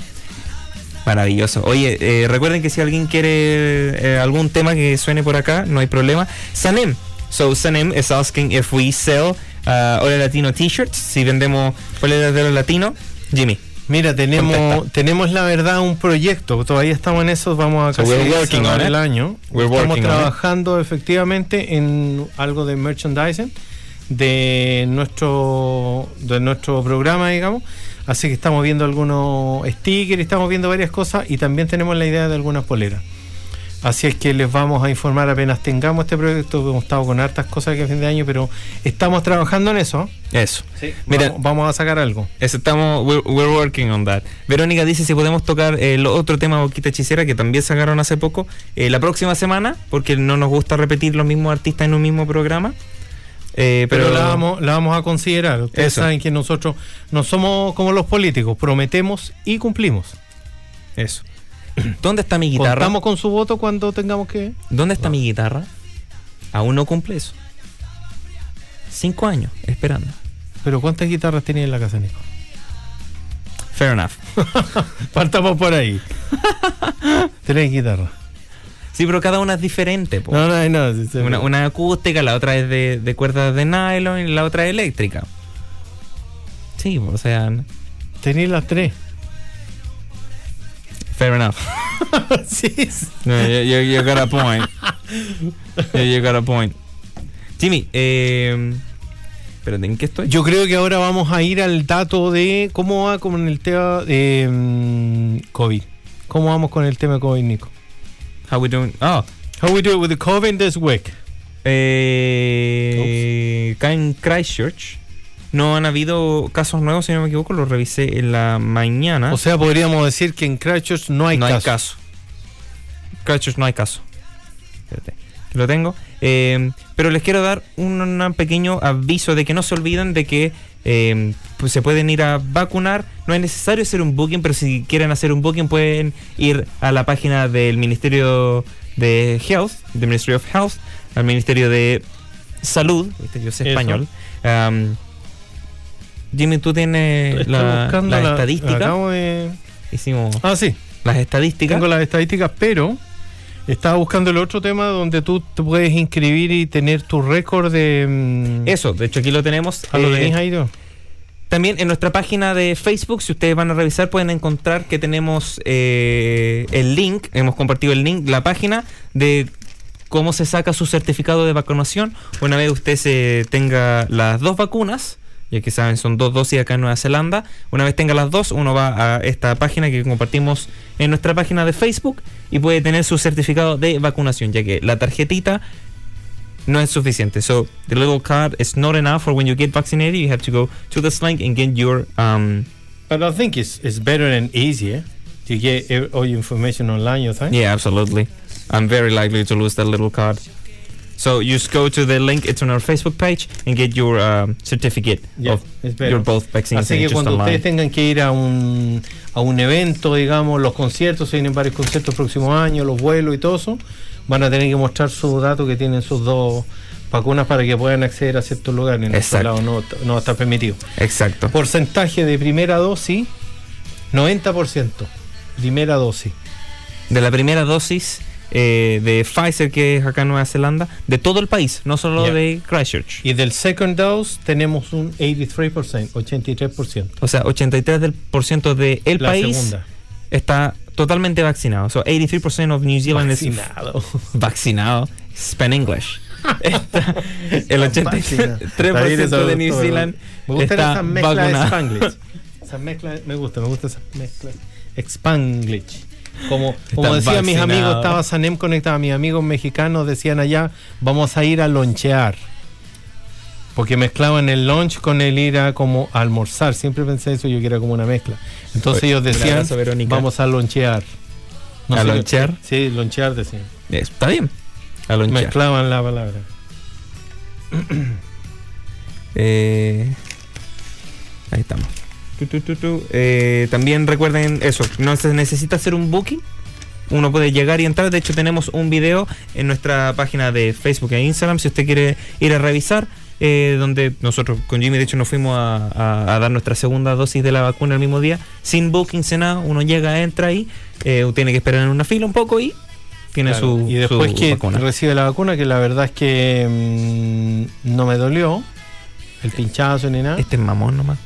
Maravilloso. Oye, eh, recuerden que si alguien quiere eh, algún tema que suene por acá, no hay problema. Sanem. So Sanem is asking if we sell uh, Ole Latino t-shirts, si vendemos poleras de Ole Latino. Jimmy. mira tenemos Contesta. tenemos la verdad un proyecto todavía estamos en eso vamos a So we're working cerrar on el it. año We're estamos working on it. trabajando efectivamente en algo de merchandising de nuestro de nuestro programa digamos así que estamos viendo algunos stickers estamos viendo varias cosas y también tenemos la idea de algunas poleras así es que les vamos a informar apenas tengamos este proyecto hemos estado con hartas cosas que a fin de año pero estamos trabajando en eso Eso. Mira, vamos, vamos a sacar algo Eso estamos, we're, we're working on that. Verónica dice si podemos tocar el otro tema Boquita Hechicera que también sacaron hace poco eh, la próxima semana, porque no nos gusta repetir los mismos artistas en un mismo programa. Eh, pero, pero la, vamos, la vamos a considerar ustedes Eso. saben que nosotros no somos como los políticos prometemos y cumplimos Eso. ¿Dónde está mi guitarra? Contamos con su voto cuando tengamos que. ¿Dónde está mi guitarra? Aún no cumple eso. Cinco años esperando. Pero ¿cuántas guitarras tenía en la casa, Nico? Fair enough. Partamos por ahí. Tres guitarras. Sí, pero cada una es diferente. po. No, no, no. sí, sí. Una, una acústica, la otra es de, de cuerdas de nylon y la otra es eléctrica. Sí, o sea, Tenía las tres. Fair enough. No, you, you- you got a point. You, you got a point. Jimmy, eh, espérate, ¿en qué estoy? Yo creo que ahora vamos a ir al dato de cómo va con el tema de mm, COVID. ¿Cómo vamos con el tema de COVID, Nico? How we doing? Oh, How we do it with the COVID this week? eh, en Christchurch no han habido casos nuevos, si no me equivoco, lo revisé en la mañana. O sea, podríamos decir que en Christchurch no hay no caso. hay caso. Christchurch no hay caso. Espérate, que lo tengo. Eh, pero les quiero dar un, un pequeño aviso de que no se olviden de que eh, pues se pueden ir a vacunar. No es necesario hacer un booking, pero si quieren hacer un booking pueden ir a la página del Ministerio de Health, del Ministry of Health, al Ministerio de Salud. ¿viste? Yo sé Eso. español. Um, Jimmy, tú tienes la, buscando la la- estadística. acabo de- Hicimos Ah, sí. las estadísticas. Tengo las estadísticas, pero estaba buscando el otro tema donde tú te puedes inscribir y tener tu récord de. mm, Eso, de hecho aquí lo tenemos. ¿Ah, lo Eh, tenéis ahí tú? También en nuestra página de Facebook, si ustedes van a revisar, pueden encontrar que tenemos eh, el link, hemos compartido el link, la página de cómo se saca su certificado de vacunación. Una vez usted se tenga las dos vacunas, ya que saben, son dos dosis acá en Nueva Zelanda. Una vez tenga las dos, uno va a esta página que compartimos en nuestra página de Facebook y puede tener su certificado de vacunación, ya que la tarjetita no es suficiente. So the little card is not enough for when you get vaccinated. You have to go to this link and get your um But I think it's, it's better and easier to get ev- all your information online, you think? yeah, absolutely. I'm very likely to lose that little card. So you just go to the link. It's on our Facebook page and get your um, certificate Yeah, of your both vaccines Así que cuando online. ustedes tengan que ir a un, a un evento, digamos, los conciertos, se vienen varios conciertos el próximo año, los vuelos y todo eso, van a tener que mostrar su dato que tienen sus dos vacunas para que puedan acceder a ciertos lugares. En Exacto. lados no, no está permitido. Exacto. Porcentaje de primera dosis, 90%. Primera dosis. De la primera dosis eh, de Pfizer que es acá en Nueva Zelanda, de todo el país, no solo Yeah. de Christchurch. Y del second dose tenemos un 83%, 83%. O sea, 83% del de el La país segunda. está totalmente vaccinado. So 83% of New Zealand is Vaccinado. vaccinado. Spell English. Está- el Está 83% eso, de New. Zealand Me gusta está esa mezcla de. Spanglish. Esa mezcla, me gusta, me gusta esa mezcla. Spanglish. Como, como decían mis amigos, estaba Sanem conectado, mis amigos mexicanos decían allá, vamos a ir a lonchear. Porque mezclaban el lunch con el ir a como a almorzar. Siempre pensé eso, yo que era como una mezcla. Entonces Oye, ellos decían, vamos a lonchear. ¿A lonchear? Sí, lonchear decían. Está bien. A lonchear. Mezclaban la palabra. Eh, ahí estamos. Tu, tu, tu. Eh, también recuerden eso, no se necesita hacer un booking. Uno puede llegar y entrar. De hecho, tenemos un video en nuestra página de Facebook e Instagram. Si usted quiere ir a revisar, eh, donde nosotros con Jimmy, de hecho, nos fuimos a, a- a dar nuestra segunda dosis de la vacuna el mismo día, sin booking, sin nada. Uno llega, entra ahí, eh, tiene que esperar en una fila un poco y tiene Claro, su, y después su que vacuna. recibe la vacuna, que la verdad es que mm, no me dolió el pinchazo ni nada. Este es mamón nomás.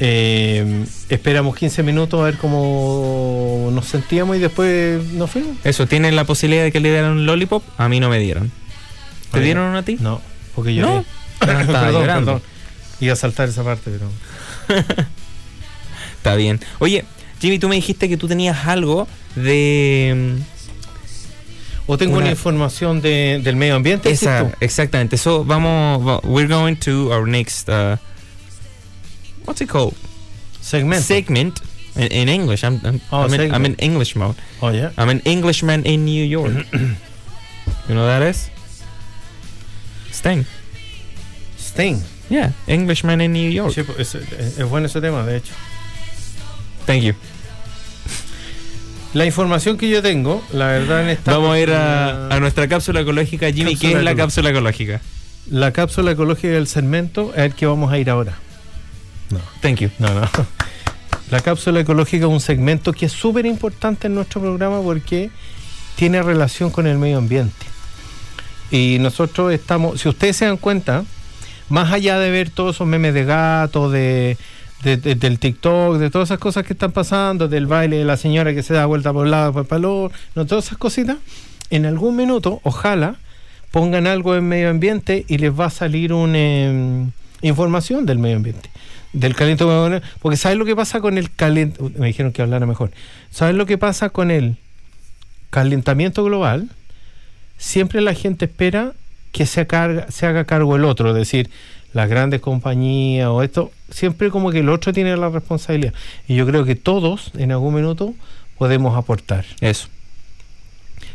Eh, esperamos 15 minutos a ver cómo nos sentíamos y después nos fuimos. Eso, tienen la posibilidad de que le dieran un lollipop. A mí no me dieron. ¿Te Oye, dieron uno a ti? No, porque yo ¿No? Estaba llorando. Iba a saltar esa parte, pero Está bien. Oye, Jimmy, tú me dijiste que tú tenías algo de... o tengo Una- una, información de- del medio ambiente. mm, Esa, exactamente. So, vamos, va- we're going to our next, uh, what's it called? segmento. Segment in, in English. I'm, I'm, Oh, I'm, in, I'm in segment. English mode. Oh, yeah. I'm an Englishman in New York. you know what that is? Sting. Sting. Yeah, Englishman in New York. Sí, pues, es, es- es bueno ese tema, de hecho. Thank you. La información que yo tengo, la verdad en esta Vamos a ir a, a nuestra cápsula ecológica. Jimmy, ¿qué es la cápsula ecológica? la cápsula ecológica del segmento, a ver que vamos a ir ahora. No, Thank you. no, no. La cápsula ecológica es un segmento que es súper importante en nuestro programa porque tiene relación con el medio ambiente. Y nosotros estamos, si ustedes se dan cuenta, más allá de ver todos esos memes de gato, de, de- de- del TikTok, de todas esas cosas que están pasando, del baile de la señora que se da vuelta por un lado, por el no todas esas cositas, en algún minuto, ojalá, pongan algo en medio ambiente y les va a salir una información del medio ambiente. Del calentamiento porque ¿sabes lo que pasa con el calentamiento? Me dijeron que hablara mejor. ¿Sabes lo que pasa con el calentamiento global? Siempre la gente espera que se, carga- se haga cargo el otro, es decir, las grandes compañías o esto, siempre como que el otro tiene la responsabilidad. Y yo creo que todos en algún minuto podemos aportar. Eso.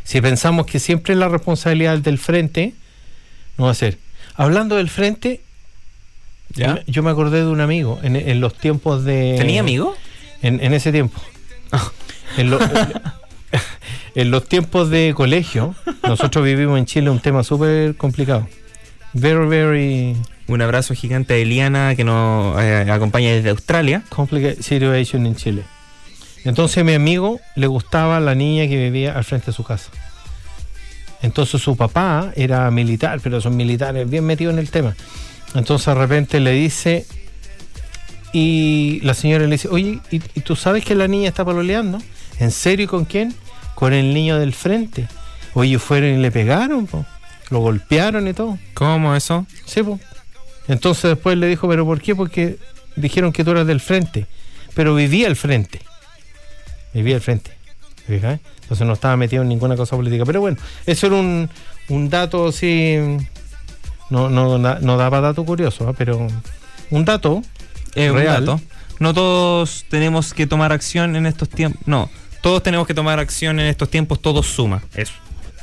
Si pensamos que siempre es la responsabilidad del frente, no va a ser. Hablando del frente, ¿Ya? yo me- yo me acordé de un amigo en, en los tiempos de... ¿Tenía amigo? En, en ese tiempo. En, lo- en los tiempos de colegio, nosotros vivimos en Chile un tema súper complicado. Very, very Un abrazo gigante a Eliana que nos eh, acompaña desde Australia. complicated situation en Chile. Entonces a mi amigo le gustaba la niña que vivía al frente de su casa. Entonces su papá era militar, pero son militares bien metidos en el tema. Entonces de repente le dice, y la señora le dice, oye, ¿y, y tú sabes que la niña está paloleando? ¿En serio y con quién? Con el niño del frente. Oye, fueron y le pegaron, po. lo golpearon y todo. ¿Cómo eso? Sí, po. Entonces después le dijo, ¿pero por qué? Porque dijeron que tú eras del frente. Pero vivía al frente. Vivía al frente. Entonces no estaba metido en ninguna cosa política. Pero bueno, eso era un, un dato así. No, no, da- no daba dato curioso, ¿ah? pero un dato Es un dato. No todos tenemos que tomar acción en estos tiempos. No, todos tenemos que tomar acción en estos tiempos, todo suma. Eso.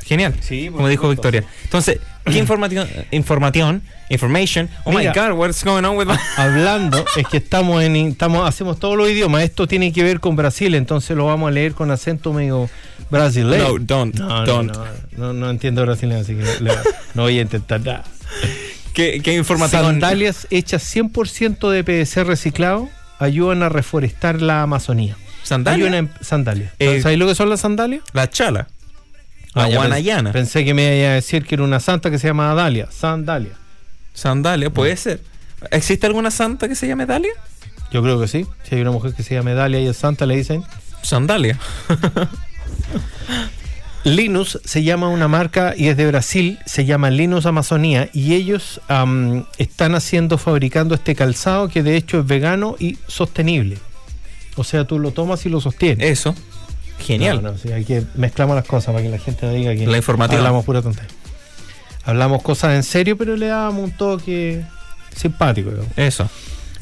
Genial. Sí, por como dijo Victoria. Entonces, ¿qué información? Información. Information. Oh Mira. my God, what's going on with my... hablando es que estamos en estamos hacemos todos los idiomas esto tiene que ver con Brasil entonces lo vamos a leer con acento medio brasileño No, don't, no, no, no, no, no entiendo brasileño así que le- no voy a intentar nada ¿Qué, qué información? sandalias hechas 100% de PVC reciclado ayudan a reforestar la Amazonía ¿Sandalia? Hay una em- sandalia Eh, ¿sabéis lo que son las sandalias? La chala. La Ah, ya, guanayana. Pensé, pensé que me iba a decir que era una santa que se llama Dalia sandalia Sandalia, puede ser. ¿Existe alguna santa que se llame Dalia? yo creo que sí si hay una mujer que se llama Dalia y es santa le dicen Sandalia. Linus se llama una marca y es de Brasil, se llama Linus Amazonía y ellos están haciendo, fabricando este calzado que de hecho es vegano y sostenible. O sea, tú lo tomas y lo sostienes. Eso. Genial. No, no, sí, hay que mezclamos las cosas para que la gente no diga que La informativa. hablamos pura tontería. Hablamos cosas en serio, pero le damos un toque simpático. digamos. Eso.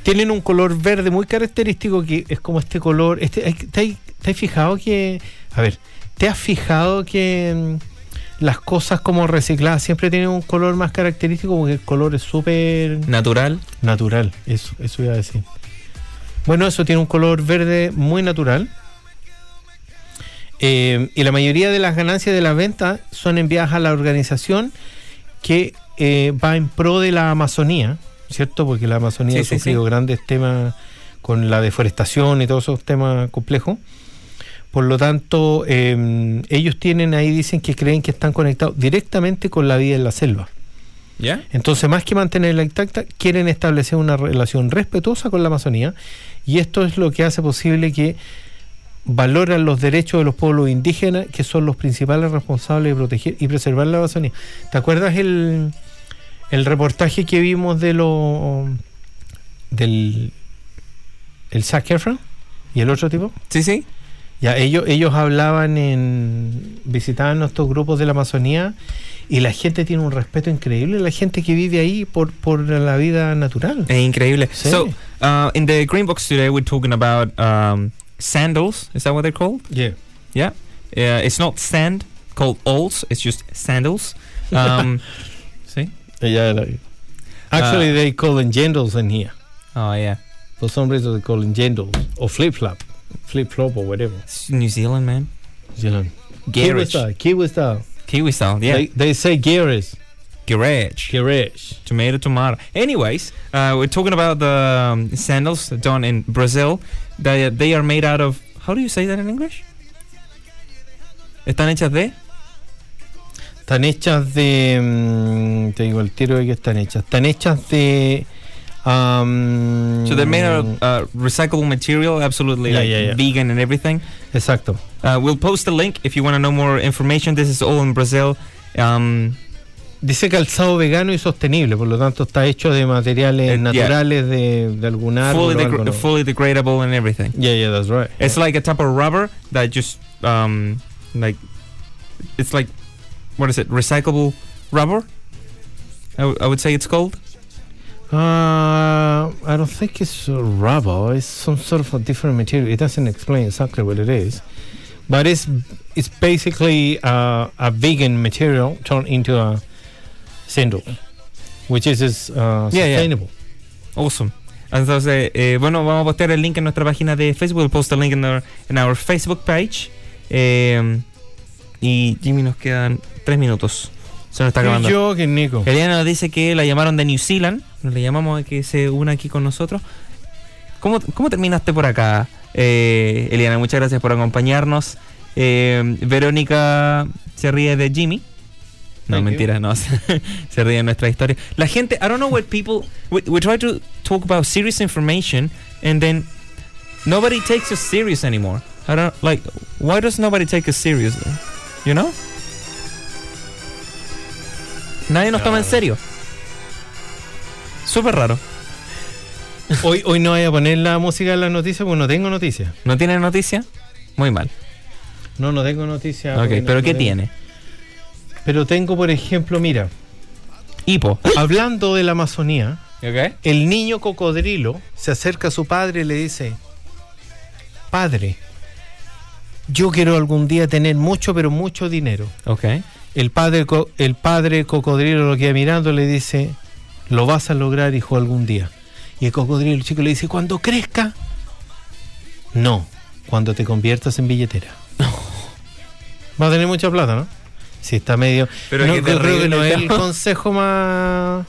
Tienen un color verde muy característico que es como este color. Este, ¿te, has- te has fijado que.? A ver, ¿te has fijado que mm, las cosas como recicladas siempre tienen un color más característico? Porque el color es súper Natural. natural. Eso, eso iba a decir. Bueno, eso tiene un color verde muy natural. Eh, y la mayoría de las ganancias de la venta son enviadas a la organización que eh, va en pro de la Amazonía, ¿cierto? Porque la Amazonía Sí, ha sí, sufrido sí. grandes temas con la deforestación y todos esos temas complejos. Por lo tanto, eh, ellos tienen ahí, dicen que creen que están conectados directamente con la vida en la selva. ¿Ya? Entonces, más que mantenerla intacta, quieren establecer una relación respetuosa con la Amazonía y esto es lo que hace posible que valoran los derechos de los pueblos indígenas, que son los principales responsables de proteger y preservar la Amazonía. ¿Te acuerdas el, el reportaje que vimos de lo del el Zac Efron y el otro tipo? Sí, sí. Ya, ellos, ellos hablaban en. visitaban nuestros grupos de la Amazonía y la gente tiene un respeto increíble, la gente que vive ahí por, por la vida natural. Es increíble. Sí. So, uh, in the green box today, we're talking about um, sandals. Is that what they're called? Yeah. Yeah. Uh, it's not sand called alls. It's just sandals. Um, see? Actually, Ah. they call them jandals in here. Oh yeah. For some reason, they call them jandals or flip flop, flip flop or whatever. It's New Zealand, man. Zealand. Kiwi style. Kiwi style. Kiwi style, yeah. They, they say garage. Garage. Garage. Tomato, tomato. Anyways, uh, we're talking about the um, sandals done in Brazil. They, they are made out of. How do you say that in English? Están hechas de. Están hechas de. mm, te digo el tiro de que están hechas. Están hechas de. Um, So they're made out of uh, recyclable material, absolutely Yeah, like yeah, yeah. vegan and everything. Exacto. Uh, we'll post a link if you want to know more information. This is all in Brazil. Um, Dice calzado vegano y sostenible, por lo tanto está hecho de materiales yeah. naturales de, de algún árbol. fully, o algo, degra- ¿no? fully degradable and everything. Yeah, yeah, that's right. It's like a type of rubber that just um, like it's like what is it? Recyclable rubber. I, I would say it's called. Uh, don't think it's rubber. It's some sort of a different material. It doesn't explain exactly what it is, but it's it's basically uh, a vegan material turned into a sandal, which is is, uh, Yeah, yeah. sustainable. Awesome. Entonces, eh, bueno, vamos a postear el link en nuestra página de Facebook. We'll post a link in our, in our Facebook page. Eh, y Jimmy, nos quedan tres minutos. Se nos está acabando. Yo que Nico. Eliana nos dice que la llamaron de New Zealand. Le llamamos a que se una aquí con nosotros. ¿Cómo, cómo terminaste por acá, eh, Eliana? Muchas gracias por acompañarnos. Eh, Verónica se ríe de Jimmy. No, Thank you. mentira, no. se ríe de nuestra historia. La gente, I don't know what people. We, we try to talk about serious information and then nobody takes us serious anymore. I don't like. Why does nobody take us seriously? You know? Nadie nos toma en serio. Súper raro. Hoy, hoy no voy a poner la música en las noticias porque no tengo noticias. ¿No tiene noticia? Muy mal. No, no tengo noticias. ok, pero no ¿qué tengo- tiene? Pero tengo, por ejemplo, mira, Hipo. hablando de la Amazonía, el niño cocodrilo se acerca a su padre y le dice, padre, yo quiero algún día tener mucho, pero mucho dinero. Ok. El padre, el padre cocodrilo lo queda mirando le dice, lo vas a lograr, hijo, algún día. Y el cocodrilo el chico le dice, cuando crezca, no, cuando te conviertas en billetera. Va a tener mucha plata, ¿no? Sí, está medio... Pero no, creo que no es el consejo más...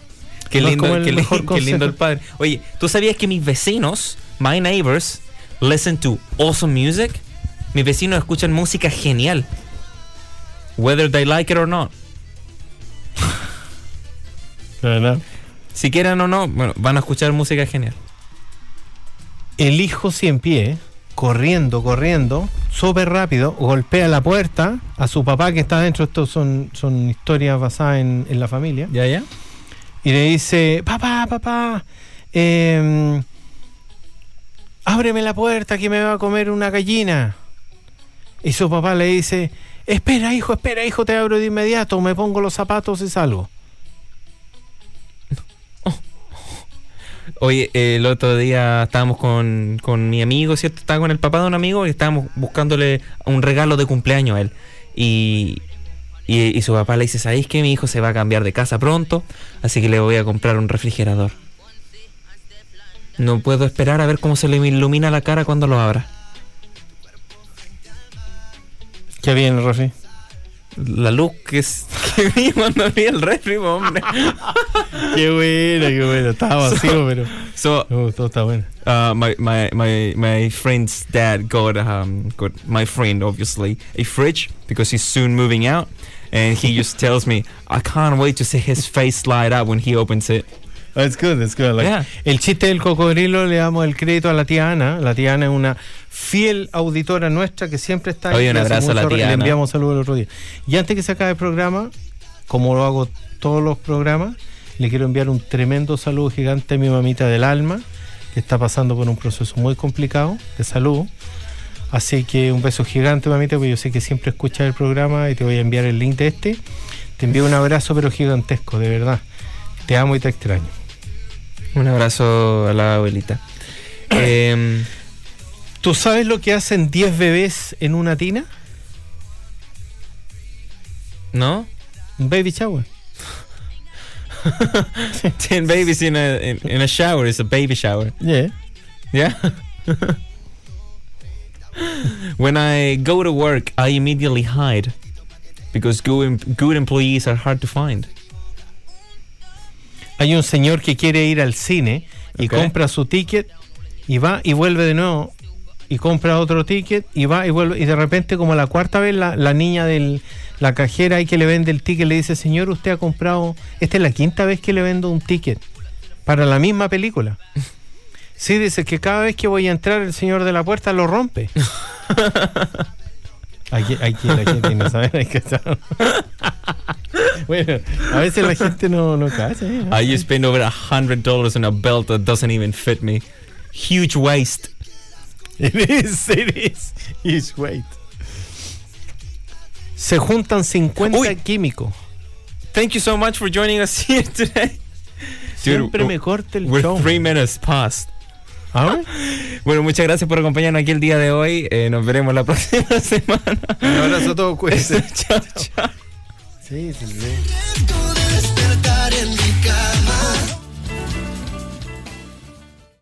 Qué lindo, como el qué, li- mejor qué lindo el padre. Oye, ¿tú sabías que mis vecinos, my neighbors, listen to awesome music? Mis vecinos escuchan música genial. Whether they like it or not. Si quieran o no, bueno, van a escuchar música genial. El hijo cien pie, corriendo, corriendo, súper rápido, golpea la puerta a su papá que está dentro. Estos son, son historias basadas en, en la familia. ¿Ya, ya? Y le dice, papá, papá, eh, ábreme la puerta que me va a comer una gallina. Y su papá le dice, espera hijo, espera hijo, te abro de inmediato, me pongo los zapatos y salgo. Oye, el otro día estábamos con, con mi amigo, ¿cierto? Estaba con el papá de un amigo y estábamos buscándole un regalo de cumpleaños a él. Y, y, y su papá le dice, ¿sabéis que mi hijo se va a cambiar de casa pronto? Así que le voy a comprar un refrigerador. No puedo esperar a ver cómo se le ilumina la cara cuando lo abra. Qué bien, Rafi. La luz que, es, que vi cuando abrí el refri, hombre. Qué bueno, qué bueno. Estaba vacío, pero So, me gustó, está bueno. uh, my, my, my, my friend's dad got um got my friend obviously a fridge because he's soon moving out and he just tells me I can't wait to see his face light up when he opens it. That's good, that's good. Like, Yeah. El chiste del cocodrilo le damos el crédito a la tía Ana. La tía Ana es una fiel auditora nuestra que siempre está Oye, un abrazo a la tía Le enviamos saludos el otro día. Y antes que se acabe el programa, como lo hago todos los programas, le quiero enviar un tremendo saludo gigante a mi mamita del alma, que está pasando por un proceso muy complicado de salud. Así que un beso gigante, mamita, porque yo sé que siempre escuchas el programa y te voy a enviar el link de este. Te envío un abrazo, pero gigantesco, de verdad. Te amo y te extraño. Un abrazo a la abuelita. Em, ¿Tú sabes lo que hacen 10 bebés en una tina? ¿No? Un baby shower. Ten babies in a in, in a shower is a baby shower. Yeah. Yeah. When I go to work, I immediately hide because good, em- good employees are hard to find. Hay un señor que quiere ir al cine y compra su ticket y va y vuelve de nuevo y compra otro ticket y va y vuelve. Y de repente como la cuarta vez la, la niña de la cajera ahí que le vende el ticket le dice señor usted ha comprado esta es la quinta vez que le vendo un ticket para la misma película sí dice que cada vez que voy a entrar el señor de la puerta lo rompe Aquí, aquí la gente no sabe saber. bueno a veces la gente no, no cacha ¿eh? I just spent over a hundred dollars on a belt that doesn't even fit me. Huge waste. It is, it is. It's weight. Se juntan 50 Uy. químicos. Thank you so much for joining us here today. Siempre Dude, me corta el We're show. three minutes past. ¿Ah? Bueno, muchas gracias por acompañarnos aquí el día de hoy. Eh, nos veremos la próxima semana. Un abrazo a todos, cuídense. chao, chao. Sí, sí, sí.